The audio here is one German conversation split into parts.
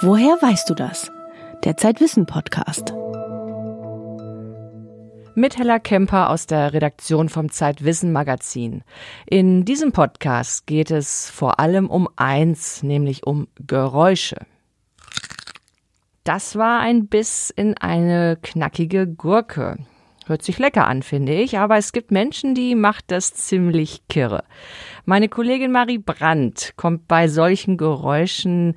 Woher weißt du das? Der Zeitwissen Podcast. Mit Hella Kemper aus der Redaktion vom Zeitwissen Magazin. In diesem Podcast geht es vor allem um eins, nämlich um Geräusche. Das war ein Biss in eine knackige Gurke. Hört sich lecker an, finde ich, aber es gibt Menschen, die macht das ziemlich kirre. Meine Kollegin Marie Brandt kommt bei solchen Geräuschen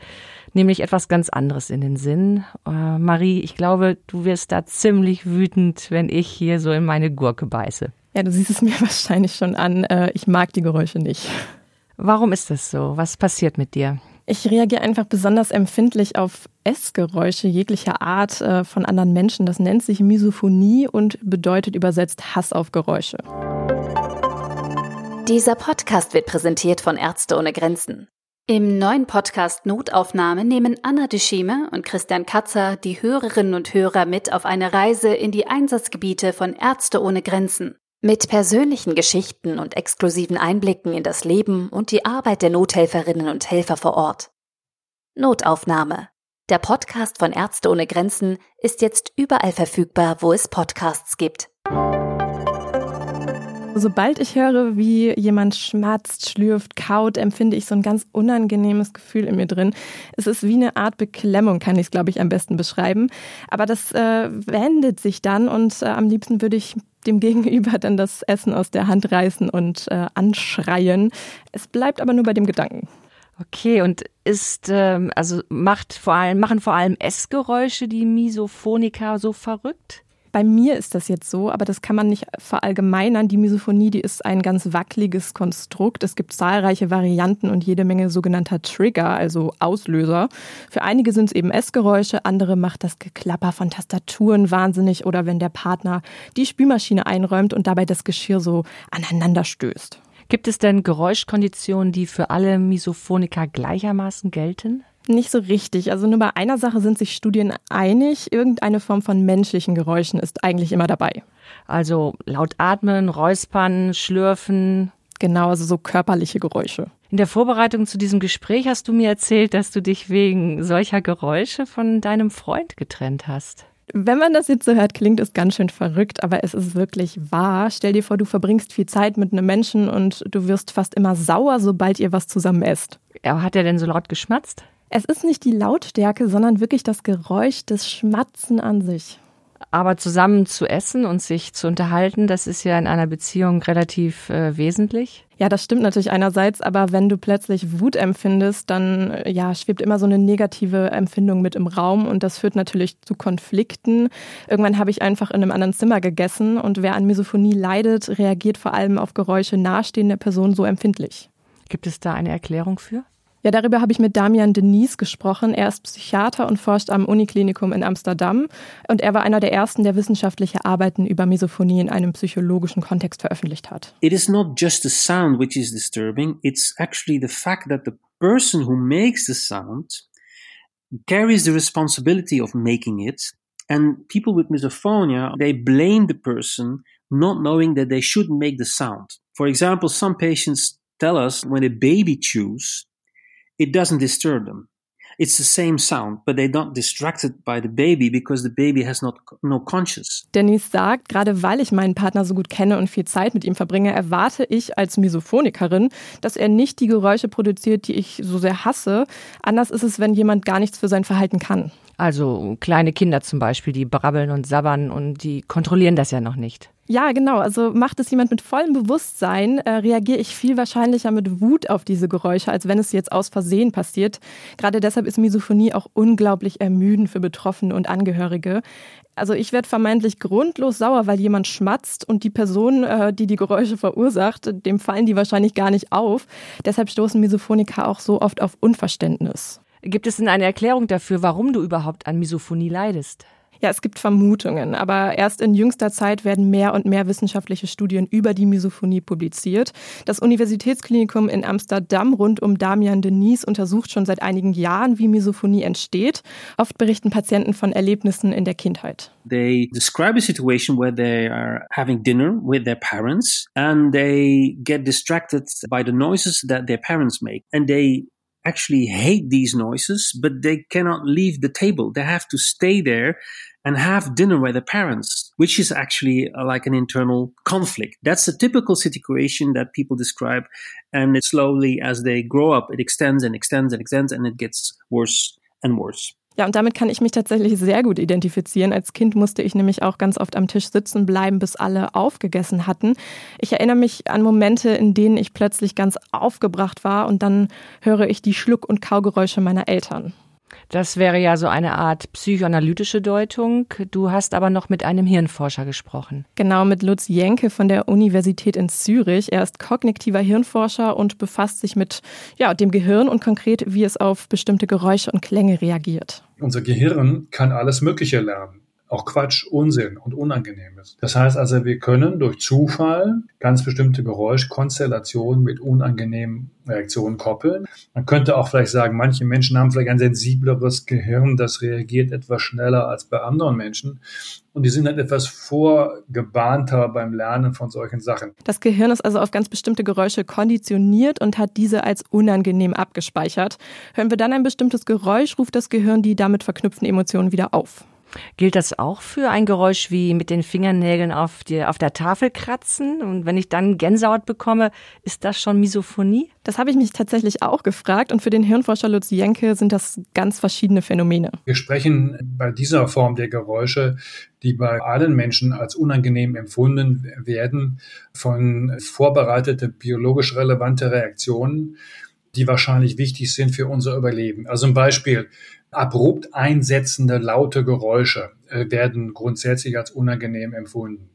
nämlich etwas ganz anderes in den Sinn. Äh, Marie, ich glaube, du wirst da ziemlich wütend, wenn ich hier so in meine Gurke beiße. Ja, du siehst es mir wahrscheinlich schon an. Äh, ich mag die Geräusche nicht. Warum ist das so? Was passiert mit dir? Ich reagiere einfach besonders empfindlich auf Essgeräusche jeglicher Art äh, von anderen Menschen. Das nennt sich Misophonie und bedeutet übersetzt Hass auf Geräusche. Dieser Podcast wird präsentiert von Ärzte ohne Grenzen. Im neuen Podcast Notaufnahme nehmen Anna Deschime und Christian Katzer die Hörerinnen und Hörer mit auf eine Reise in die Einsatzgebiete von Ärzte ohne Grenzen. Mit persönlichen Geschichten und exklusiven Einblicken in das Leben und die Arbeit der Nothelferinnen und Helfer vor Ort. Notaufnahme. Der Podcast von Ärzte ohne Grenzen ist jetzt überall verfügbar, wo es Podcasts gibt. Sobald ich höre, wie jemand schmatzt, schlürft, kaut, empfinde ich so ein ganz unangenehmes Gefühl in mir drin. Es ist wie eine Art Beklemmung, kann ich es, glaube ich, am besten beschreiben. Aber das äh, wendet sich dann und äh, am liebsten würde ich dem Gegenüber dann das Essen aus der Hand reißen und äh, anschreien. Es bleibt aber nur bei dem Gedanken. Okay, und ist, ähm, also macht vor allem, machen vor allem Essgeräusche die Misophoniker so verrückt? Bei mir ist das jetzt so, aber das kann man nicht verallgemeinern. Die Misophonie, die ist ein ganz wackeliges Konstrukt. Es gibt zahlreiche Varianten und jede Menge sogenannter Trigger, also Auslöser. Für einige sind es eben Essgeräusche, andere macht das Geklapper von Tastaturen wahnsinnig oder wenn der Partner die Spülmaschine einräumt und dabei das Geschirr so aneinander stößt. Gibt es denn Geräuschkonditionen, die für alle Misophoniker gleichermaßen gelten? Nicht so richtig. Also nur bei einer Sache sind sich Studien einig. Irgendeine Form von menschlichen Geräuschen ist eigentlich immer dabei. Also laut atmen, räuspern, schlürfen. Genau, also so körperliche Geräusche. In der Vorbereitung zu diesem Gespräch hast du mir erzählt, dass du dich wegen solcher Geräusche von deinem Freund getrennt hast. Wenn man das jetzt so hört, klingt es ganz schön verrückt, aber es ist wirklich wahr. Stell dir vor, du verbringst viel Zeit mit einem Menschen und du wirst fast immer sauer, sobald ihr was zusammen esst. Ja, hat er denn so laut geschmatzt? Es ist nicht die Lautstärke, sondern wirklich das Geräusch des Schmatzen an sich. Aber zusammen zu essen und sich zu unterhalten, das ist ja in einer Beziehung relativ äh, wesentlich. Ja, das stimmt natürlich einerseits, aber wenn du plötzlich Wut empfindest, dann äh, ja, schwebt immer so eine negative Empfindung mit im Raum und das führt natürlich zu Konflikten. Irgendwann habe ich einfach in einem anderen Zimmer gegessen und wer an Misophonie leidet, reagiert vor allem auf Geräusche nahestehender Personen so empfindlich. Gibt es da eine Erklärung für? Ja, darüber habe ich mit Damian Denise gesprochen. Er ist Psychiater und forscht am Uniklinikum in Amsterdam. Und er war einer der ersten, der wissenschaftliche Arbeiten über Misophonie in einem psychologischen Kontext veröffentlicht hat. It is not just the sound which is disturbing, it's actually the fact that the person who makes the sound carries the responsibility of making it. And people with misophonia, they blame the person not knowing that they shouldn't make the sound. For example, some patients tell us when a baby chews, it doesn't disturb them. It's the same sound, but they're not distracted by the baby because the baby has not no conscious. Denise sagt, gerade weil ich meinen Partner so gut kenne und viel Zeit mit ihm verbringe, erwarte ich als Misophonikerin, dass er nicht die Geräusche produziert, die ich so sehr hasse. Anders ist es, wenn jemand gar nichts für sein Verhalten kann. Also kleine Kinder zum Beispiel, die brabbeln und sabbern und die kontrollieren das ja noch nicht. Ja, genau. Also macht es jemand mit vollem Bewusstsein, äh, reagiere ich viel wahrscheinlicher mit Wut auf diese Geräusche, als wenn es jetzt aus Versehen passiert. Gerade deshalb ist Misophonie auch unglaublich ermüdend für Betroffene und Angehörige. Also ich werde vermeintlich grundlos sauer, weil jemand schmatzt und die Person, äh, die die Geräusche verursacht, dem fallen die wahrscheinlich gar nicht auf. Deshalb stoßen Misophoniker auch so oft auf Unverständnis. Gibt es denn eine Erklärung dafür, warum du überhaupt an Misophonie leidest? Ja, es gibt Vermutungen, aber erst in jüngster Zeit werden mehr und mehr wissenschaftliche Studien über die Misophonie publiziert. Das Universitätsklinikum in Amsterdam rund um Damian Denise untersucht schon seit einigen Jahren, wie Misophonie entsteht. Oft berichten Patienten von Erlebnissen in der Kindheit. They describe a situation where they are having dinner with their parents and they get distracted by the noises that their parents make and they actually hate these noises, but they cannot leave the table. They have to stay there and have dinner with their parents, which is actually uh, like an internal conflict. That's a typical situation that people describe. And it slowly, as they grow up, it extends and extends and extends and it gets worse and worse. Ja, und damit kann ich mich tatsächlich sehr gut identifizieren. Als Kind musste ich nämlich auch ganz oft am Tisch sitzen bleiben, bis alle aufgegessen hatten. Ich erinnere mich an Momente, in denen ich plötzlich ganz aufgebracht war und dann höre ich die Schluck- und Kaugeräusche meiner Eltern. Das wäre ja so eine Art psychoanalytische Deutung. Du hast aber noch mit einem Hirnforscher gesprochen. Genau, mit Lutz Jenke von der Universität in Zürich. Er ist kognitiver Hirnforscher und befasst sich mit ja, dem Gehirn und konkret, wie es auf bestimmte Geräusche und Klänge reagiert. Unser Gehirn kann alles Mögliche lernen auch Quatsch, Unsinn und Unangenehmes. Das heißt also, wir können durch Zufall ganz bestimmte Geräuschkonstellationen mit unangenehmen Reaktionen koppeln. Man könnte auch vielleicht sagen, manche Menschen haben vielleicht ein sensibleres Gehirn, das reagiert etwas schneller als bei anderen Menschen. Und die sind dann etwas vorgebahnter beim Lernen von solchen Sachen. Das Gehirn ist also auf ganz bestimmte Geräusche konditioniert und hat diese als unangenehm abgespeichert. Hören wir dann ein bestimmtes Geräusch, ruft das Gehirn die damit verknüpften Emotionen wieder auf. Gilt das auch für ein Geräusch wie mit den Fingernägeln auf, die, auf der Tafel kratzen? Und wenn ich dann Gänsehaut bekomme, ist das schon Misophonie? Das habe ich mich tatsächlich auch gefragt. Und für den Hirnforscher Lutz Jenke sind das ganz verschiedene Phänomene. Wir sprechen bei dieser Form der Geräusche, die bei allen Menschen als unangenehm empfunden werden, von vorbereitete biologisch relevante Reaktionen, die wahrscheinlich wichtig sind für unser Überleben. Also ein Beispiel abrupt einsetzende laute Geräusche äh, werden grundsätzlich als unangenehm empfunden.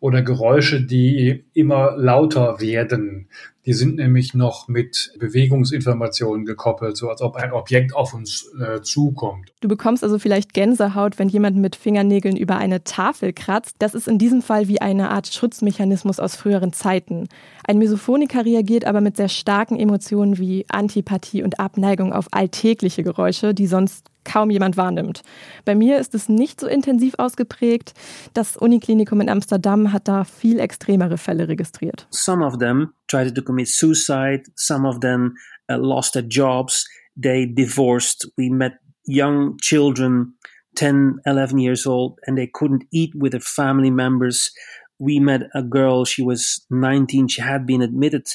Oder Geräusche, die immer lauter werden. Die sind nämlich noch mit Bewegungsinformationen gekoppelt, so als ob ein Objekt auf uns äh, zukommt. Du bekommst also vielleicht Gänsehaut, wenn jemand mit Fingernägeln über eine Tafel kratzt. Das ist in diesem Fall wie eine Art Schutzmechanismus aus früheren Zeiten. Ein Mesophoniker reagiert aber mit sehr starken Emotionen wie Antipathie und Abneigung auf alltägliche Geräusche, die sonst kaum jemand wahrnimmt. Bei mir ist es nicht so intensiv ausgeprägt. Das Uniklinikum in Amsterdam hat da viel extremere Fälle registriert. Some of them tried to commit suicide, some of them uh, lost their jobs, they divorced. We met young children 10, 11 years old and they couldn't eat with their family members. We met a girl, she was 19, she had been admitted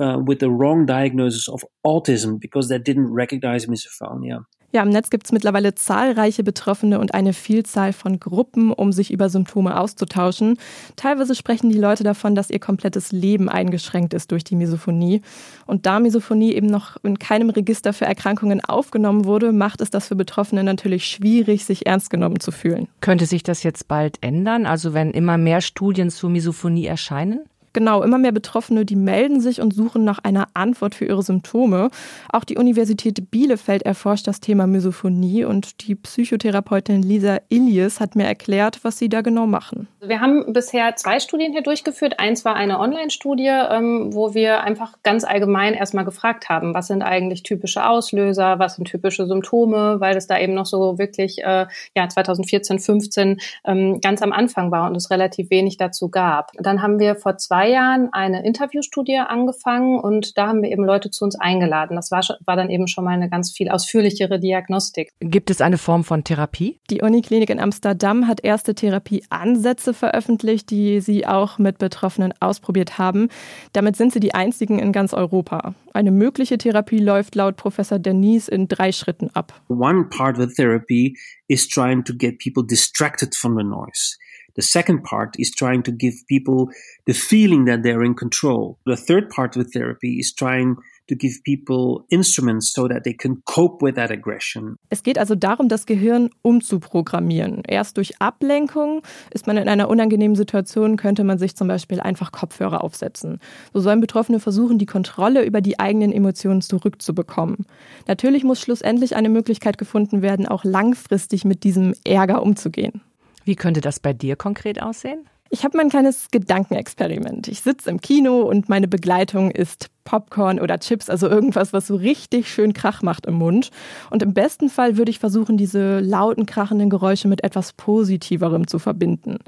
uh, with the wrong diagnosis of autism because they didn't recognize misophonia. Ja, im Netz gibt es mittlerweile zahlreiche Betroffene und eine Vielzahl von Gruppen, um sich über Symptome auszutauschen. Teilweise sprechen die Leute davon, dass ihr komplettes Leben eingeschränkt ist durch die Misophonie. Und da Misophonie eben noch in keinem Register für Erkrankungen aufgenommen wurde, macht es das für Betroffene natürlich schwierig, sich ernst genommen zu fühlen. Könnte sich das jetzt bald ändern? Also wenn immer mehr Studien zur Misophonie erscheinen? Genau, immer mehr Betroffene, die melden sich und suchen nach einer Antwort für ihre Symptome. Auch die Universität Bielefeld erforscht das Thema Misophonie und die Psychotherapeutin Lisa Ilies hat mir erklärt, was sie da genau machen. Wir haben bisher zwei Studien hier durchgeführt. Eins war eine Online-Studie, ähm, wo wir einfach ganz allgemein erstmal gefragt haben, was sind eigentlich typische Auslöser, was sind typische Symptome, weil es da eben noch so wirklich äh, ja 2014, 15 ähm, ganz am Anfang war und es relativ wenig dazu gab. Dann haben wir vor zwei zwei Jahren eine Interviewstudie angefangen und da haben wir eben Leute zu uns eingeladen. Das war, war dann eben schon mal eine ganz viel ausführlichere Diagnostik. Gibt es eine Form von Therapie? Die Uniklinik in Amsterdam hat erste Therapieansätze veröffentlicht, die sie auch mit Betroffenen ausprobiert haben. Damit sind sie die einzigen in ganz Europa. Eine mögliche Therapie läuft laut Professor Denise in drei Schritten ab. One part of the therapy is trying to get people distracted from the noise. The second part is trying to give people the feeling that they're in control. The third part of therapy is trying to give people instruments so that they can cope with that aggression. Es geht also darum, das Gehirn umzuprogrammieren. Erst durch Ablenkung ist man in einer unangenehmen Situation, könnte man sich zum Beispiel einfach Kopfhörer aufsetzen. So sollen Betroffene versuchen, die Kontrolle über die eigenen Emotionen zurückzubekommen. Natürlich muss schlussendlich eine Möglichkeit gefunden werden, auch langfristig mit diesem Ärger umzugehen. Wie könnte das bei dir konkret aussehen? Ich habe mein kleines Gedankenexperiment. Ich sitze im Kino und meine Begleitung ist Popcorn oder Chips, also irgendwas, was so richtig schön Krach macht im Mund. Und im besten Fall würde ich versuchen, diese lauten, krachenden Geräusche mit etwas Positiverem zu verbinden.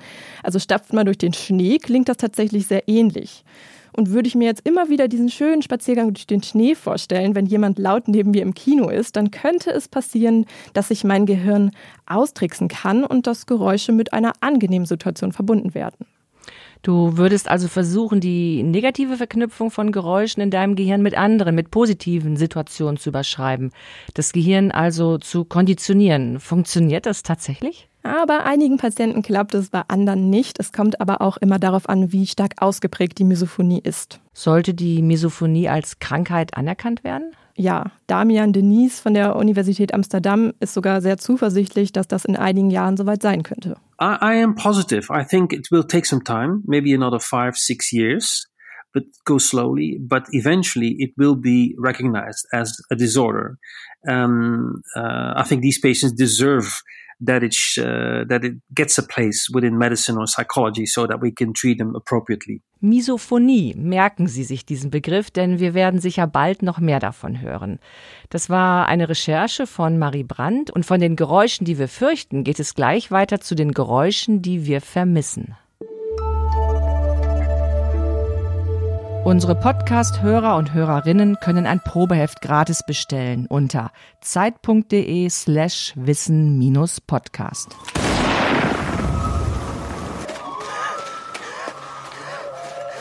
Also stapft man durch den Schnee, klingt das tatsächlich sehr ähnlich. Und würde ich mir jetzt immer wieder diesen schönen Spaziergang durch den Schnee vorstellen, wenn jemand laut neben mir im Kino ist, dann könnte es passieren, dass sich mein Gehirn austricksen kann und dass Geräusche mit einer angenehmen Situation verbunden werden. Du würdest also versuchen, die negative Verknüpfung von Geräuschen in deinem Gehirn mit anderen, mit positiven Situationen zu überschreiben. Das Gehirn also zu konditionieren. Funktioniert das tatsächlich? Ja, bei einigen Patienten klappt es, bei anderen nicht. Es kommt aber auch immer darauf an, wie stark ausgeprägt die Misophonie ist. Sollte die Misophonie als Krankheit anerkannt werden? Ja, Damian Denise von der Universität Amsterdam ist sogar sehr zuversichtlich, dass das in einigen Jahren soweit sein könnte. I, I am positive. I think it will take some time, maybe another five, six years, but go slowly. But eventually, it will be recognized as a disorder. Um, uh, I think these patients deserve that it uh, that it gets a place within medicine or psychology, so that we can treat them appropriately. Misophonie, merken Sie sich diesen Begriff, denn wir werden sicher bald noch mehr davon hören. Das war eine Recherche von Marie Brandt und von den Geräuschen, die wir fürchten, geht es gleich weiter zu den Geräuschen, die wir vermissen. Unsere Podcast-Hörer und Hörerinnen können ein Probeheft gratis bestellen unter zeit.de slash wissen-podcast.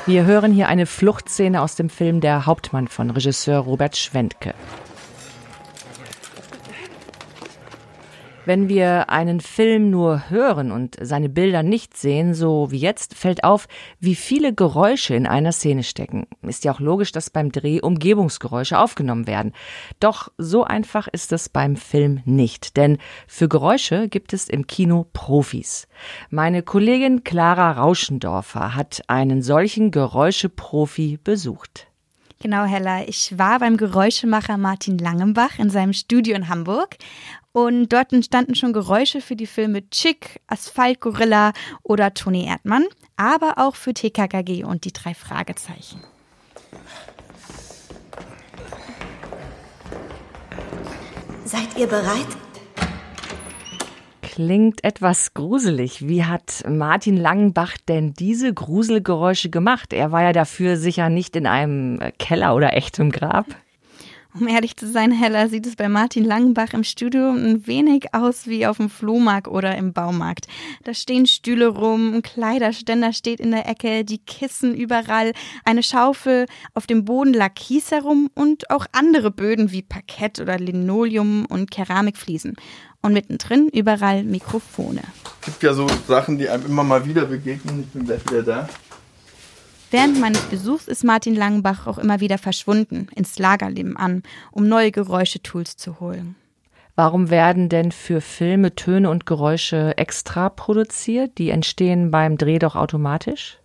Wir hören hier eine Fluchtszene aus dem Film Der Hauptmann von Regisseur Robert Schwentke. Wenn wir einen Film nur hören und seine Bilder nicht sehen, so wie jetzt, fällt auf, wie viele Geräusche in einer Szene stecken. Ist ja auch logisch, dass beim Dreh Umgebungsgeräusche aufgenommen werden. Doch so einfach ist es beim Film nicht, denn für Geräusche gibt es im Kino Profis. Meine Kollegin Clara Rauschendorfer hat einen solchen Geräuscheprofi besucht. Genau, Hella. Ich war beim Geräuschemacher Martin Langenbach in seinem Studio in Hamburg und dort entstanden schon Geräusche für die Filme Chick, Asphalt Gorilla oder Toni Erdmann, aber auch für TKKG und die drei Fragezeichen. Seid ihr bereit? Klingt etwas gruselig. Wie hat Martin Langenbach denn diese Gruselgeräusche gemacht? Er war ja dafür sicher nicht in einem Keller oder echtem Grab. Um ehrlich zu sein, Hella, sieht es bei Martin Langenbach im Studio ein wenig aus wie auf dem Flohmarkt oder im Baumarkt. Da stehen Stühle rum, ein Kleiderständer steht in der Ecke, die Kissen überall, eine Schaufel, auf dem Boden lag Kies herum und auch andere Böden wie Parkett oder Linoleum und Keramikfliesen. Und mittendrin überall Mikrofone. Es gibt ja so Sachen, die einem immer mal wieder begegnen. Ich bin gleich wieder da. Während meines Besuchs ist Martin Langenbach auch immer wieder verschwunden, ins Lagerleben an, um neue Geräuschetools zu holen. Warum werden denn für Filme Töne und Geräusche extra produziert? Die entstehen beim Dreh doch automatisch?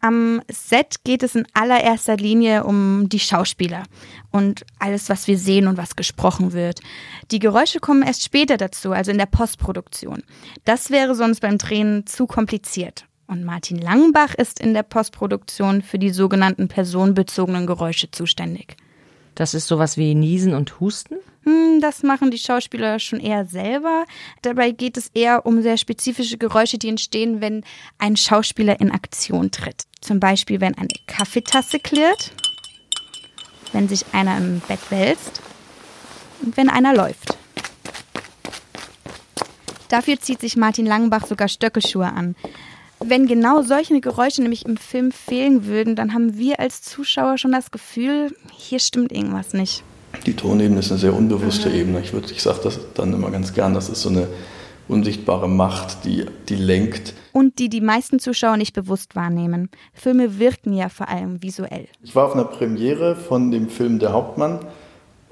Am Set geht es in allererster Linie um die Schauspieler und alles, was wir sehen und was gesprochen wird. Die Geräusche kommen erst später dazu, also in der Postproduktion. Das wäre sonst beim Drehen zu kompliziert. Und Martin Langenbach ist in der Postproduktion für die sogenannten personenbezogenen Geräusche zuständig. Das ist sowas wie Niesen und Husten? Hm, das machen die Schauspieler schon eher selber. Dabei geht es eher um sehr spezifische Geräusche, die entstehen, wenn ein Schauspieler in Aktion tritt. Zum Beispiel, wenn eine Kaffeetasse klirrt, wenn sich einer im Bett wälzt und wenn einer läuft. Dafür zieht sich Martin Langenbach sogar Stöckelschuhe an. Wenn genau solche Geräusche nämlich im Film fehlen würden, dann haben wir als Zuschauer schon das Gefühl, hier stimmt irgendwas nicht. Die Tonebene ist eine sehr unbewusste Ebene. Ich, würde, ich sage das dann immer ganz gern, das ist so eine unsichtbare Macht, die, die lenkt. Und die die meisten Zuschauer nicht bewusst wahrnehmen. Filme wirken ja vor allem visuell. Ich war auf einer Premiere von dem Film Der Hauptmann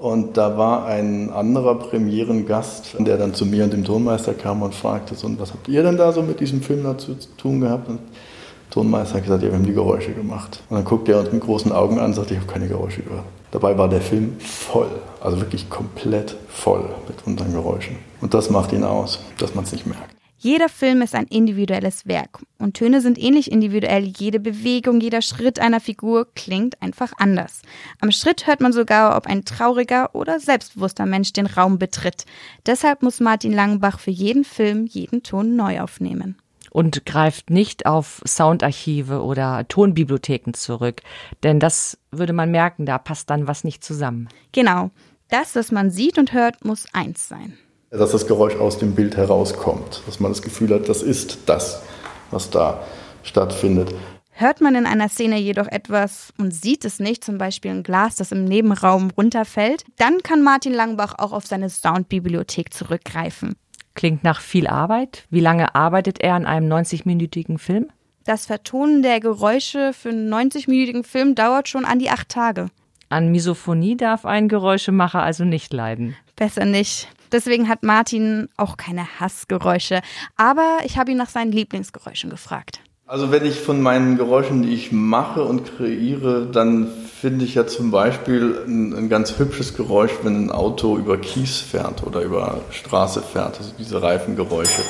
und da war ein anderer Premierengast, der dann zu mir und dem Tonmeister kam und fragte, so, was habt ihr denn da so mit diesem Film dazu zu tun gehabt? Und der Tonmeister hat gesagt, ja, wir haben die Geräusche gemacht. Und dann guckte er uns mit großen Augen an und sagte, ich habe keine Geräusche gehört. Dabei war der Film voll, also wirklich komplett voll mit unseren Geräuschen. Und das macht ihn aus, dass man es nicht merkt. Jeder Film ist ein individuelles Werk und Töne sind ähnlich individuell. Jede Bewegung, jeder Schritt einer Figur klingt einfach anders. Am Schritt hört man sogar, ob ein trauriger oder selbstbewusster Mensch den Raum betritt. Deshalb muss Martin Langenbach für jeden Film jeden Ton neu aufnehmen. und greift nicht auf Soundarchive oder Tonbibliotheken zurück, denn das würde man merken, da passt dann was nicht zusammen. Genau. Das, was man sieht und hört, muss eins sein. Dass das Geräusch aus dem Bild herauskommt, dass man das Gefühl hat, das ist das, was da stattfindet. Hört man in einer Szene jedoch etwas und sieht es nicht, zum Beispiel ein Glas, das im Nebenraum runterfällt, dann kann Martin Langbach auch auf seine Soundbibliothek zurückgreifen. Klingt nach viel Arbeit. Wie lange arbeitet er an einem 90-minütigen Film? Das Vertonen der Geräusche für einen 90-minütigen Film dauert schon an die acht Tage. An Misophonie darf ein Geräuschemacher also nicht leiden. Besser nicht. Deswegen hat Martin auch keine Hassgeräusche. Aber ich habe ihn nach seinen Lieblingsgeräuschen gefragt. Also wenn ich von meinen Geräuschen, die ich mache und kreiere, dann finde ich ja zum Beispiel ein, ein, ganz hübsches Geräusch, wenn ein Auto über Kies fährt oder über Straße fährt. Also diese Reifengeräusche.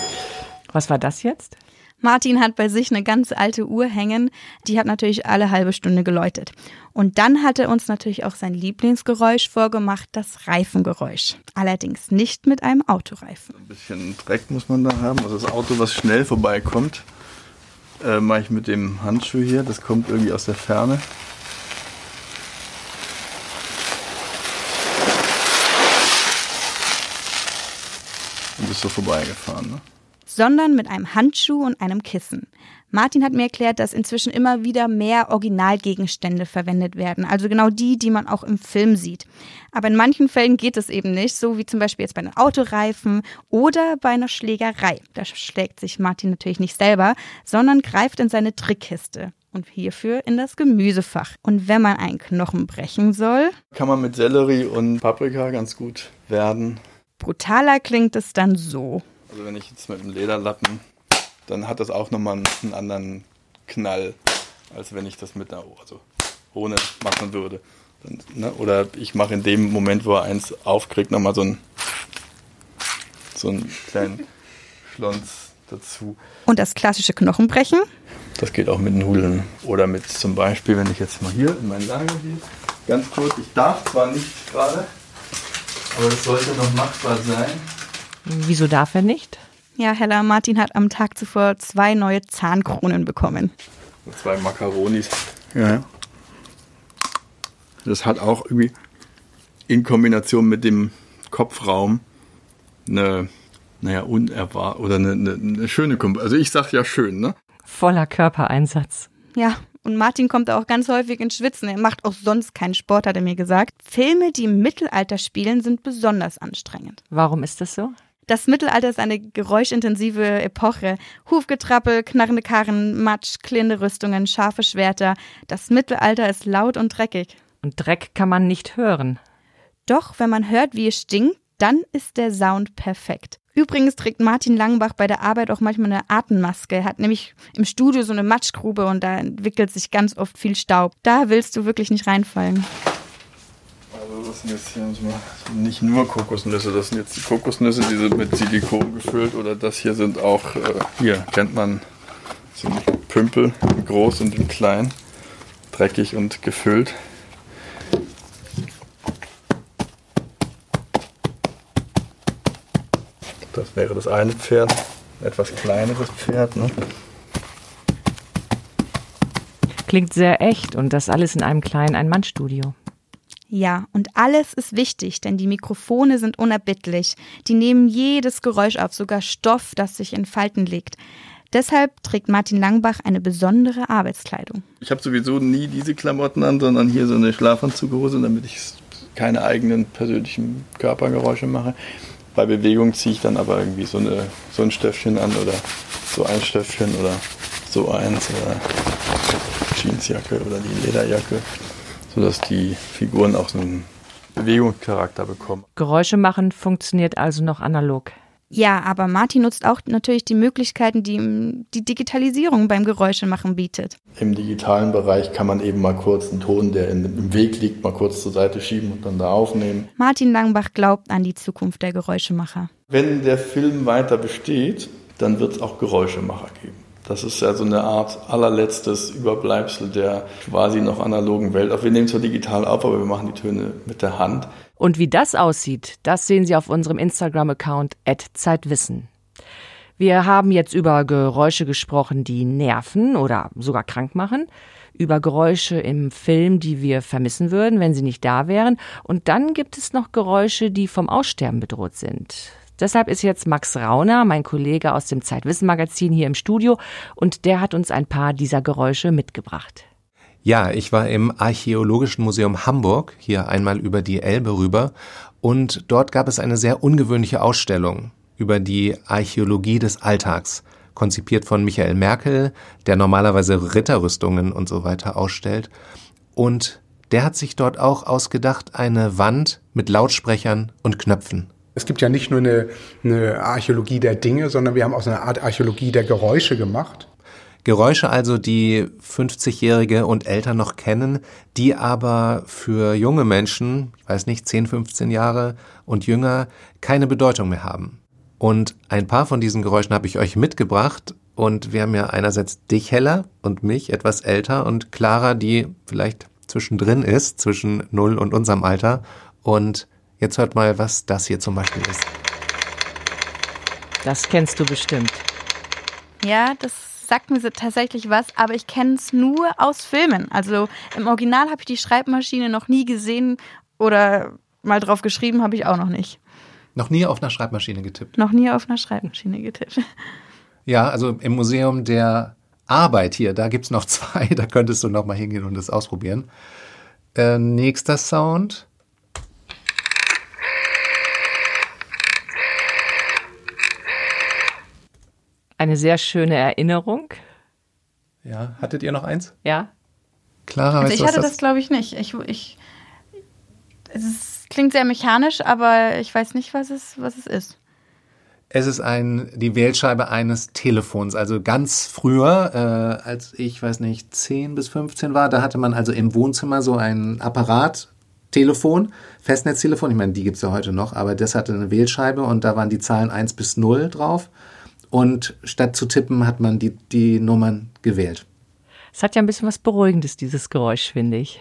Was war das jetzt? Martin hat bei sich eine ganz alte Uhr hängen, die hat natürlich alle halbe Stunde geläutet. Und dann hat er uns natürlich auch sein Lieblingsgeräusch vorgemacht, das Reifengeräusch. Allerdings nicht mit einem Autoreifen. Ein bisschen Dreck muss man da haben, also das Auto, was schnell vorbeikommt, äh, mache ich mit dem Handschuh hier, das kommt irgendwie aus der Ferne. Und ist so vorbeigefahren, ne? Sondern mit einem Handschuh und einem Kissen. Martin hat mir erklärt, dass inzwischen immer wieder mehr Originalgegenstände verwendet werden, also genau die, die man auch im Film sieht. Aber in manchen Fällen geht es eben nicht, so wie zum Beispiel jetzt bei einem Autoreifen oder bei einer Schlägerei. Da schlägt sich Martin natürlich nicht selber, sondern greift in seine Trickkiste und hierfür in das Gemüsefach. Und wenn man einen Knochen brechen soll, kann man mit Sellerie und Paprika ganz gut werden. Brutaler klingt es dann so. Also wenn ich jetzt mit einem Lederlappen, dann hat das auch nochmal einen anderen Knall, als wenn ich das mit einer, also ohne machen würde. Dann, ne? Oder ich mache in dem Moment, wo er eins aufkriegt, nochmal so einen, so einen kleinen Schlons dazu. Und das klassische Knochenbrechen? Das geht auch mit Nudeln. Oder mit zum Beispiel, wenn ich jetzt mal hier in mein Lager gehe, ganz kurz, ich darf zwar nicht gerade, aber es sollte noch machbar sein. Wieso darf er nicht? Ja, Hella, Martin hat am Tag zuvor zwei neue Zahnkronen bekommen. Und zwei Makaronis. Ja. Das hat auch irgendwie in Kombination mit dem Kopfraum eine, naja, unerwartet oder eine, eine, eine schöne Kombination. Also ich sag ja schön, ne? Voller Körpereinsatz. Ja, und Martin kommt auch ganz häufig ins Schwitzen. Er macht auch sonst keinen Sport, hat er mir gesagt. Filme, die im Mittelalter spielen, sind besonders anstrengend. Warum ist das so? Das Mittelalter ist eine geräuschintensive Epoche. Hufgetrappel, knarrende Karren, Matsch, klirrende Rüstungen, scharfe Schwerter. Das Mittelalter ist laut und dreckig. Und Dreck kann man nicht hören. Doch, wenn man hört, wie es stinkt, dann ist der Sound perfekt. Übrigens trägt Martin Langenbach bei der Arbeit auch manchmal eine Atemmaske. Er hat nämlich im Studio so eine Matschgrube und da entwickelt sich ganz oft viel Staub. Da willst du wirklich nicht reinfallen. Das sind jetzt hier nicht nur Kokosnüsse, das sind jetzt die Kokosnüsse, die sind mit Silikon gefüllt oder das hier sind auch, äh, hier kennt man so Pümpel, groß und in klein, dreckig und gefüllt. Das wäre das eine Pferd, etwas kleineres Pferd. Ne? Klingt sehr echt und das alles in einem kleinen Ein-Mann-Studio. Ja, und alles ist wichtig, denn die Mikrofone sind unerbittlich. Die nehmen jedes Geräusch auf, sogar Stoff, das sich in Falten legt. Deshalb trägt Martin Langbach eine besondere Arbeitskleidung. Ich habe sowieso nie diese Klamotten an, sondern hier so eine Schlafanzughose, damit ich keine eigenen persönlichen Körpergeräusche mache. Bei Bewegung ziehe ich dann aber irgendwie so, eine, so ein Stöffchen an oder so ein Stöffchen oder so eins oder Jeansjacke oder die Lederjacke sodass die Figuren auch so einen Bewegungscharakter bekommen. Geräusche machen funktioniert also noch analog. Ja, aber Martin nutzt auch natürlich die Möglichkeiten, die die Digitalisierung beim Geräuschemachen bietet. Im digitalen Bereich kann man eben mal kurz einen Ton, der im Weg liegt, mal kurz zur Seite schieben und dann da aufnehmen. Martin Langbach glaubt an die Zukunft der Geräuschemacher. Wenn der Film weiter besteht, dann wird es auch Geräuschemacher geben. Das ist ja so eine Art allerletztes Überbleibsel der quasi noch analogen Welt. Auch wir nehmen zwar digital auf, aber wir machen die Töne mit der Hand. Und wie das aussieht, das sehen Sie auf unserem Instagram-Account Zeitwissen. Wir haben jetzt über Geräusche gesprochen, die nerven oder sogar krank machen, über Geräusche im Film, die wir vermissen würden, wenn sie nicht da wären, und dann gibt es noch Geräusche, die vom Aussterben bedroht sind. Deshalb ist jetzt Max Rauner, mein Kollege aus dem Zeitwissen Magazin, hier im Studio und der hat uns ein paar dieser Geräusche mitgebracht. Ja, ich war im Archäologischen Museum Hamburg, hier einmal über die Elbe rüber, und dort gab es eine sehr ungewöhnliche Ausstellung über die Archäologie des Alltags, konzipiert von Michael Merkel, der normalerweise Ritterrüstungen und so weiter ausstellt. Und der hat sich dort auch ausgedacht, eine Wand mit Lautsprechern und Knöpfen. Es gibt ja nicht nur eine, eine Archäologie der Dinge, sondern wir haben auch so eine Art Archäologie der Geräusche gemacht. Geräusche also, die 50-Jährige und älter noch kennen, die aber für junge Menschen, ich weiß nicht, 10, 15 Jahre und jünger, keine Bedeutung mehr haben. Und ein paar von diesen Geräuschen habe ich euch mitgebracht. Und wir haben ja einerseits dich, Heller, und mich, etwas älter, und Clara, die vielleicht zwischendrin ist, zwischen null und unserem Alter. Und jetzt hört mal, was das hier zum Beispiel ist. Das kennst du bestimmt. Ja, das sagt mir tatsächlich was, aber ich kenne es nur aus Filmen. Also im Original habe ich die Schreibmaschine noch nie gesehen oder mal drauf geschrieben habe ich auch noch nicht. Noch nie auf einer Schreibmaschine getippt? Noch nie auf einer Schreibmaschine getippt. Ja, also im Museum der Arbeit hier, da gibt es noch zwei, da könntest du noch mal hingehen und das ausprobieren. Äh, nächster Sound. Eine sehr schöne Erinnerung. Ja, hattet ihr noch eins? Ja. Clara, also ich hatte das das, glaube ich, nicht. Ich, ich, es ist, klingt sehr mechanisch, aber ich weiß nicht, was es, was es ist. Es ist ein, die Wählscheibe eines Telefons. Also ganz früher, äh, als ich, weiß nicht, 10 bis 15 war, da hatte man also im Wohnzimmer so ein Apparat, Telefon, Festnetztelefon. Ich meine, die gibt's ja heute noch, aber das hatte eine Wählscheibe und da waren die Zahlen 1 bis 0 drauf. Und statt zu tippen, hat man die, die Nummern gewählt. Es hat ja ein bisschen was Beruhigendes, dieses Geräusch, finde ich.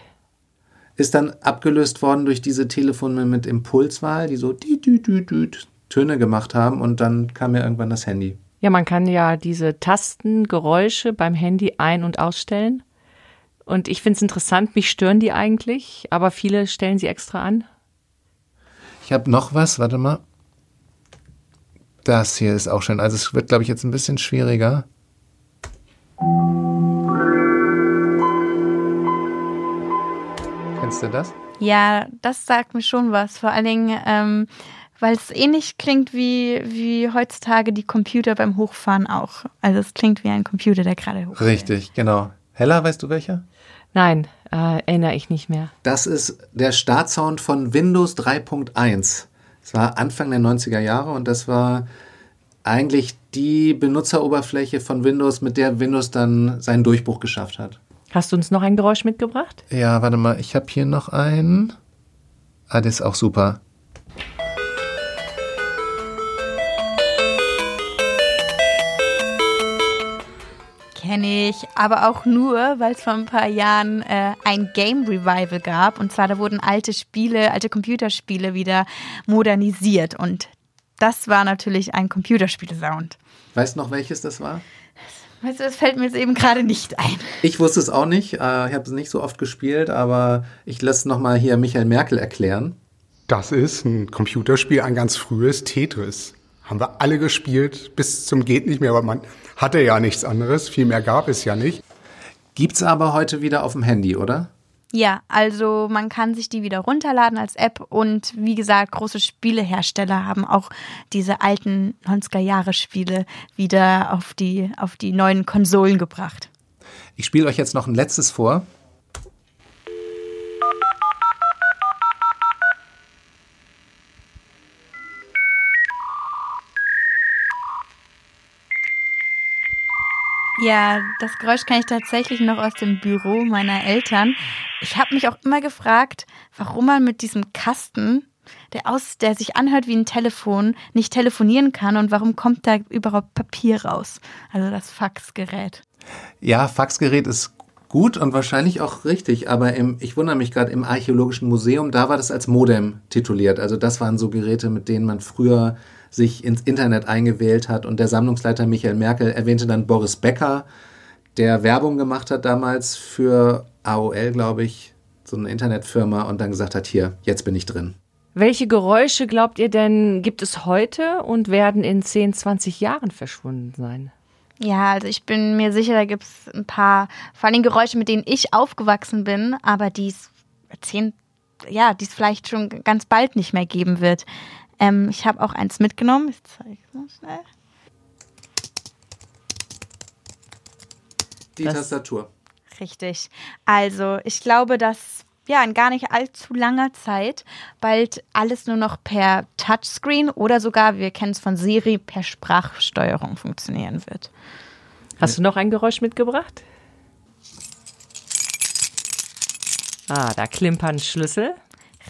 Ist dann abgelöst worden durch diese Telefone mit Impulswahl, die so die, die, die, die, Töne gemacht haben und dann kam ja irgendwann das Handy. Ja, man kann ja diese Tastengeräusche beim Handy ein- und ausstellen. Und ich finde es interessant, mich stören die eigentlich, aber viele stellen sie extra an. Ich habe noch was, warte mal. Das hier ist auch schön. Also es wird, glaube ich, jetzt ein bisschen schwieriger. Kennst du das? Ja, das sagt mir schon was. Vor allen Dingen, ähm, weil es ähnlich klingt wie, wie heutzutage die Computer beim Hochfahren auch. Also es klingt wie ein Computer, der gerade hochfährt. Richtig, genau. Hella, weißt du welcher? Nein, äh, erinnere ich nicht mehr. Das ist der Startsound von Windows 3.1. Das war Anfang der 90er Jahre und das war eigentlich die Benutzeroberfläche von Windows, mit der Windows dann seinen Durchbruch geschafft hat. Hast du uns noch ein Geräusch mitgebracht? Ja, warte mal, ich habe hier noch einen. Ah, das ist auch super. Kenne ich, aber auch nur, weil es vor ein paar Jahren äh, ein Game Revival gab. Und zwar, da wurden alte Spiele, alte Computerspiele wieder modernisiert. Und das war natürlich ein Computerspiele-Sound. Weißt du noch, welches das war? Weißt du, das fällt mir jetzt eben gerade nicht ein. Ich wusste es auch nicht. Äh, ich habe es nicht so oft gespielt, aber ich lasse nochmal hier Michael Merkel erklären. Das ist ein Computerspiel, ein ganz frühes Tetris. Haben wir alle gespielt, bis zum geht nicht mehr, aber man hatte ja nichts anderes. Viel mehr gab es ja nicht. Gibt's aber heute wieder auf dem Handy, oder? Ja, also man kann sich die wieder runterladen als App und wie gesagt, große Spielehersteller haben auch diese alten 90er Jahre Spiele wieder auf die, auf die neuen Konsolen gebracht. Ich spiele euch jetzt noch ein letztes vor. Ja, das Geräusch kann ich tatsächlich noch aus dem Büro meiner Eltern. Ich habe mich auch immer gefragt, warum man mit diesem Kasten, der aus, der sich anhört wie ein Telefon, nicht telefonieren kann und warum kommt da überhaupt Papier raus? Also das Faxgerät. Ja, Faxgerät ist gut und wahrscheinlich auch richtig, aber im, ich wundere mich gerade im Archäologischen Museum, da war das als Modem tituliert. Also das waren so Geräte, mit denen man früher sich ins Internet eingewählt hat. Und der Sammlungsleiter Michael Merkel erwähnte dann Boris Becker, der Werbung gemacht hat damals für AOL, glaube ich, so eine Internetfirma und dann gesagt hat, hier, jetzt bin ich drin. Welche Geräusche glaubt ihr denn gibt es heute und werden in 10, 20 Jahren verschwunden sein? Ja, also ich bin mir sicher, da gibt es ein paar, vor allem Geräusche, mit denen ich aufgewachsen bin, aber die es zehn, ja, die es vielleicht schon ganz bald nicht mehr geben wird. Ähm, ich habe auch eins mitgenommen. Ich zeige es mal schnell. Die das, Tastatur. Richtig. Also ich glaube, dass ja in gar nicht allzu langer Zeit bald alles nur noch per Touchscreen oder sogar, wir kennen es von Siri, per Sprachsteuerung funktionieren wird. Hast du noch ein Geräusch mitgebracht? Ah, da klimpern Schlüssel.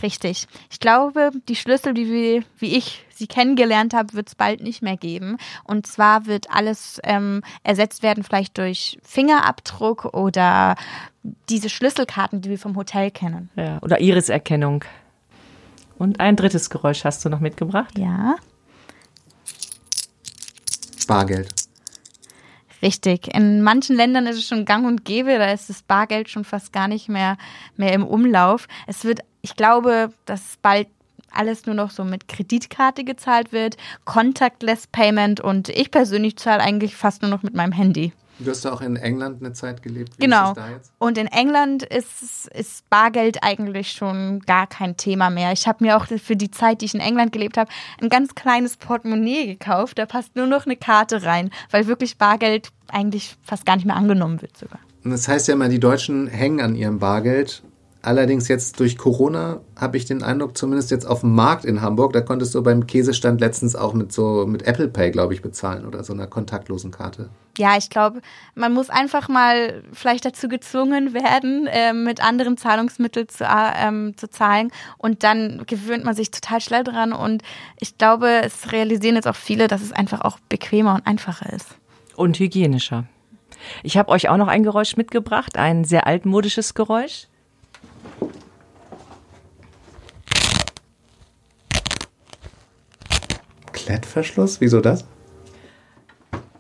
Richtig. Ich glaube, die Schlüssel, die wir, wie ich sie kennengelernt habe, wird es bald nicht mehr geben. Und zwar wird alles ähm, ersetzt werden, vielleicht durch Fingerabdruck oder diese Schlüsselkarten, die wir vom Hotel kennen. Ja, oder Iriserkennung. Und ein drittes Geräusch hast du noch mitgebracht? Ja. Bargeld. Richtig. In manchen Ländern ist es schon gang und gäbe, da ist das Bargeld schon fast gar nicht mehr, mehr im Umlauf. Es wird, ich glaube, dass bald alles nur noch so mit Kreditkarte gezahlt wird, Contactless Payment und ich persönlich zahle eigentlich fast nur noch mit meinem Handy. Du hast auch in England eine Zeit gelebt. Wie genau. Und in England ist, ist Bargeld eigentlich schon gar kein Thema mehr. Ich habe mir auch für die Zeit, die ich in England gelebt habe, ein ganz kleines Portemonnaie gekauft. Da passt nur noch eine Karte rein, weil wirklich Bargeld eigentlich fast gar nicht mehr angenommen wird sogar. Und das heißt ja immer, die Deutschen hängen an ihrem Bargeld Allerdings jetzt durch Corona habe ich den Eindruck, zumindest jetzt auf dem Markt in Hamburg, da konntest du beim Käsestand letztens auch mit so mit Apple Pay, glaube ich, bezahlen oder so einer kontaktlosen Karte. Ja, ich glaube, man muss einfach mal vielleicht dazu gezwungen werden, äh, mit anderen Zahlungsmitteln zu, äh, ähm, zu zahlen und dann gewöhnt man sich total schnell dran und ich glaube, es realisieren jetzt auch viele, dass es einfach auch bequemer und einfacher ist. Und hygienischer. Ich habe euch auch noch ein Geräusch mitgebracht, ein sehr altmodisches Geräusch. Klettverschluss? Wieso das?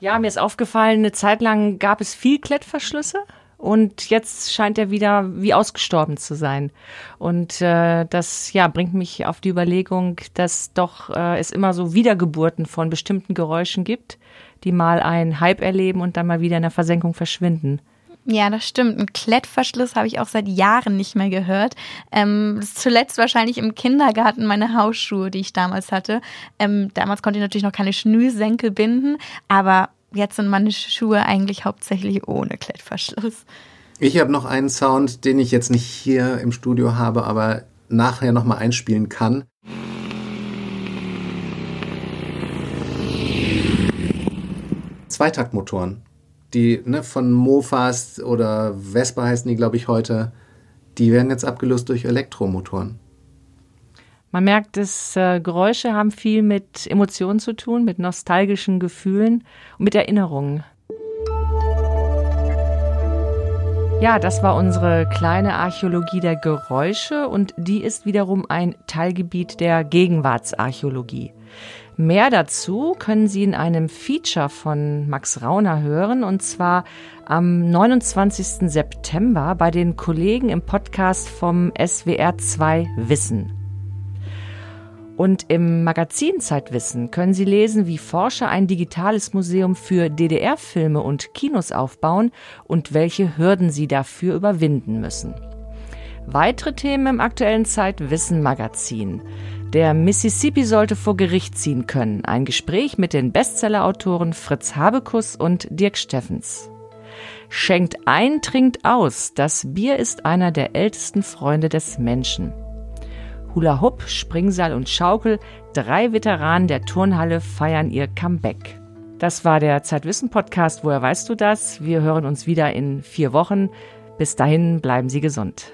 Ja, mir ist aufgefallen, eine Zeit lang gab es viel Klettverschlüsse und jetzt scheint er wieder wie ausgestorben zu sein. Und äh, das ja bringt mich auf die Überlegung, dass doch äh, es immer so Wiedergeburten von bestimmten Geräuschen gibt, die mal einen Hype erleben und dann mal wieder in der Versenkung verschwinden. Ja, das stimmt. Ein Klettverschluss habe ich auch seit Jahren nicht mehr gehört. Ähm, zuletzt wahrscheinlich im Kindergarten meine Hausschuhe, die ich damals hatte. Ähm, damals konnte ich natürlich noch keine Schnürsenkel binden, aber jetzt sind meine Schuhe eigentlich hauptsächlich ohne Klettverschluss. Ich habe noch einen Sound, den ich jetzt nicht hier im Studio habe, aber nachher nochmal einspielen kann. Zweitaktmotoren die ne, von Mofas oder Vespa heißen die, glaube ich, heute, die werden jetzt abgelöst durch Elektromotoren. Man merkt, dass äh, Geräusche haben viel mit Emotionen zu tun, mit nostalgischen Gefühlen und mit Erinnerungen. Ja, das war unsere kleine Archäologie der Geräusche und die ist wiederum ein Teilgebiet der Gegenwartsarchäologie. Mehr dazu können Sie in einem Feature von Max Rauner hören und zwar am 29. September bei den Kollegen im Podcast vom SWR 2 Wissen. Und im Magazin Zeitwissen können Sie lesen, wie Forscher ein digitales Museum für DDR-Filme und Kinos aufbauen und welche Hürden sie dafür überwinden müssen. Weitere Themen im aktuellen Zeitwissen Magazin. Der Mississippi sollte vor Gericht ziehen können. Ein Gespräch mit den Bestsellerautoren Fritz Habekus und Dirk Steffens. Schenkt ein, trinkt aus. Das Bier ist einer der ältesten Freunde des Menschen. Hula Hoop, Springseil und Schaukel, drei Veteranen der Turnhalle feiern ihr Comeback. Das war der Zeitwissen Podcast. Woher weißt du das? Wir hören uns wieder in vier Wochen. Bis dahin bleiben Sie gesund.